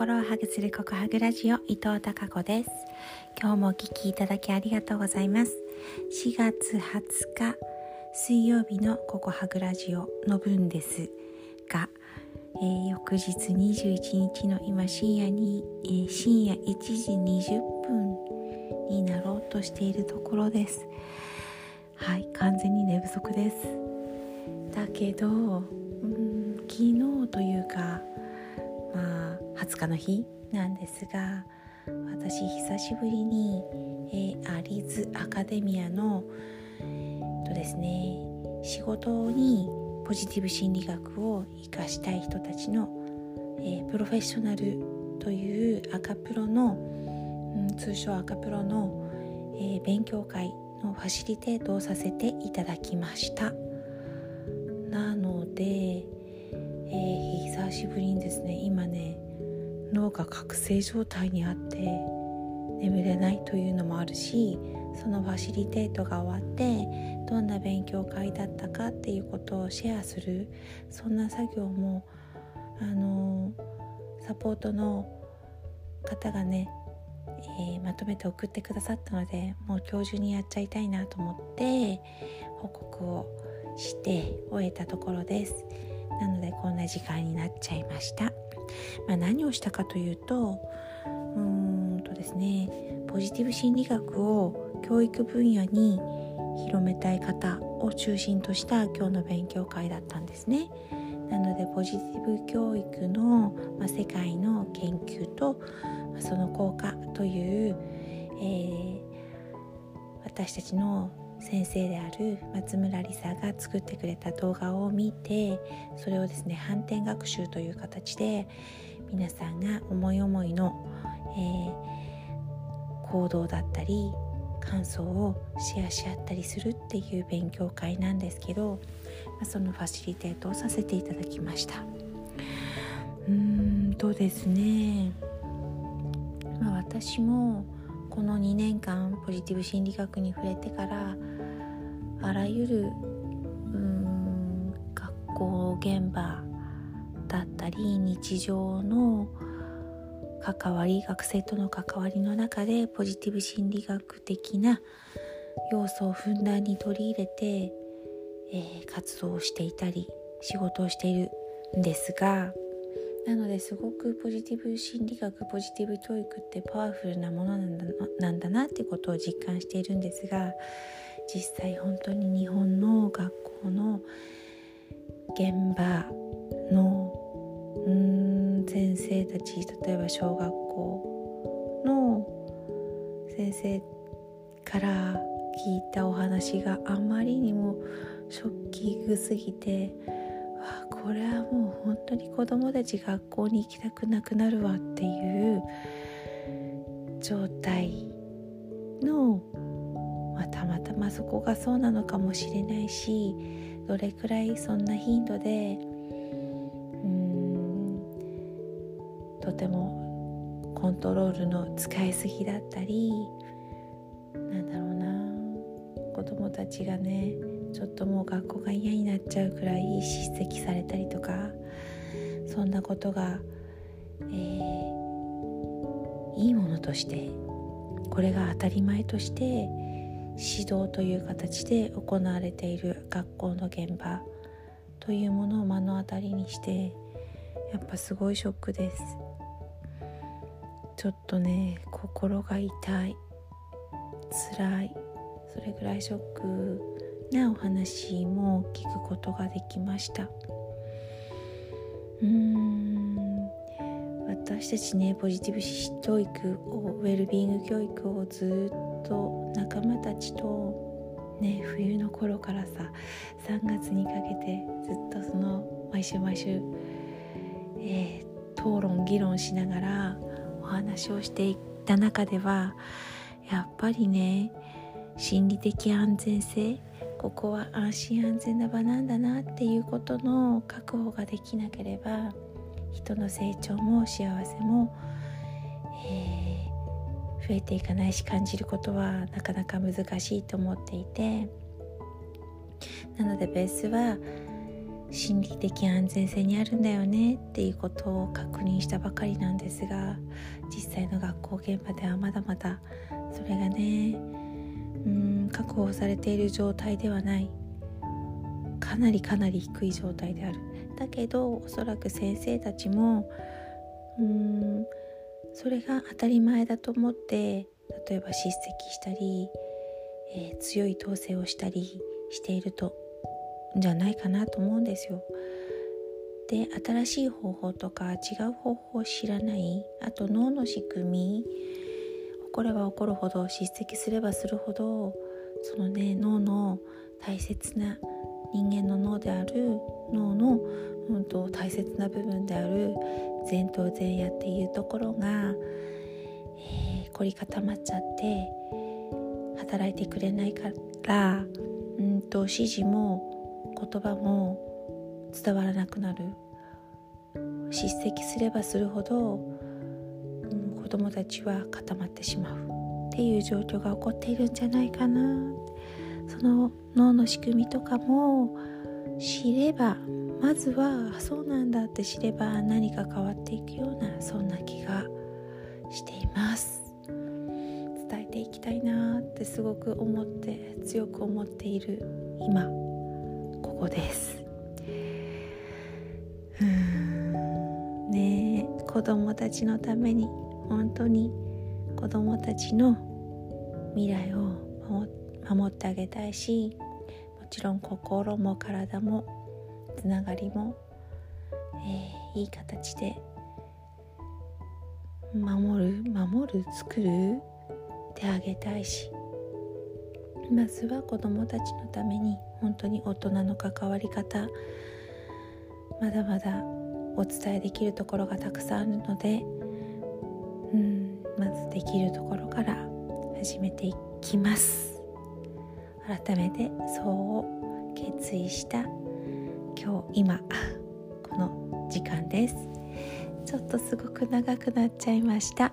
心をハグするココハグラジオ伊藤孝子です。今日もお聞きいただきありがとうございます。4月20日水曜日のココハグラジオの分ですが、えー、翌日21日の今深夜に、えー、深夜1時20分になろうとしているところです。はい完全に寝不足です。だけどうん昨日というかまあ20日の日なんですが私久しぶりに、えー、アリズアカデミアの、とですね仕事にポジティブ心理学を生かしたい人たちの、えー、プロフェッショナルという赤プロの、うん、通称赤プロの、えー、勉強会のファシリテートをさせていただきました。なので、久しぶりにですね今ね脳が覚醒状態にあって眠れないというのもあるしそのファシリテートが終わってどんな勉強会だったかっていうことをシェアするそんな作業もあのサポートの方がね、えー、まとめて送ってくださったのでもう今日中にやっちゃいたいなと思って報告をして終えたところです。なのでこんな時間になっちゃいました、まあ、何をしたかというとうんとですねポジティブ心理学を教育分野に広めたい方を中心とした今日の勉強会だったんですね。なのでポジティブ教育の、まあ、世界の研究と、まあ、その効果という、えー、私たちの先生である松村梨沙が作ってくれた動画を見てそれをですね反転学習という形で皆さんが思い思いの、えー、行動だったり感想をシェアし合ったりするっていう勉強会なんですけど、まあ、そのファシリテートをさせていただきました。うーんとですね、まあ、私もこの2年間ポジティブ心理学に触れてからあらゆるうん学校現場だったり日常の関わり学生との関わりの中でポジティブ心理学的な要素をふんだんに取り入れて、えー、活動をしていたり仕事をしているんですがなのですごくポジティブ心理学ポジティブ教育ってパワフルなものなんだなんだなってことを実感しているんですが実際本当に日本の学校の現場のうん先生たち例えば小学校の先生から聞いたお話があまりにもショッキングすぎてこれはもう本当に子供たち学校に行きたくなくなるわっていう状態の、まあ、たまたまそこがそうなのかもしれないしどれくらいそんな頻度でうんとてもコントロールの使いすぎだったりなんだろうな子供たちがねちょっともう学校が嫌になっちゃうくらい叱責されたりとかそんなことが、えー、いいものとしてこれが当たり前として指導という形で行われている学校の現場というものを目の当たりにしてやっぱすごいショックです。ちょっとね心が痛い辛いそれぐらいショックなお話も聞くことができました。うーん。私たちねポジティブ教育をウェルビーイング教育をずっと仲間たちとね冬の頃からさ3月にかけてずっとその毎週毎週、えー、討論議論しながらお話をしていった中ではやっぱりね心理的安全性ここは安心安全な場なんだなっていうことの確保ができなければ人の成長も幸せも、えー、増えていかないし感じることはなかなか難しいと思っていてなのでベースは心理的安全性にあるんだよねっていうことを確認したばかりなんですが実際の学校現場ではまだまだそれがねうん確保されている状態ではないかなりかなり低い状態であるだけどおそらく先生たちもうーんそれが当たり前だと思って例えば叱責したり、えー、強い統制をしたりしているとじゃないかなと思うんですよ。で新しい方法とか違う方法を知らないあと脳の仕組み起これば起こるほど叱責すればするほどそのね脳の大切な人間の脳である脳の、うん、と大切な部分である前頭前野っていうところが、えー、凝り固まっちゃって働いてくれないからうんと指示も言葉も伝わらなくなる。叱責すればするほど、うん、子どもたちは固まってしまう。っていう状況が起こっているんじゃないかな。その脳の仕組みとかも知ればまずはそうなんだって知れば何か変わっていくようなそんな気がしています。伝えていきたいなってすごく思って強く思っている今ここです。うん。ねえ子供たちのために本当に子供たちの未来を守ってあげたいしもちろん心も体もつながりも、えー、いい形で守る守る作るってあげたいしまずは子どもたちのために本当に大人の関わり方まだまだお伝えできるところがたくさんあるので、うん、まずできるところから始めていきます。改めてそう決意した今日今 この時間です。ちょっとすごく長くなっちゃいました。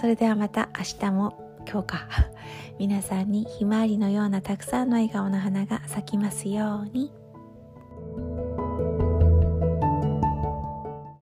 それではまた明日も今日か 皆さんにひまわりのようなたくさんの笑顔の花が咲きますように。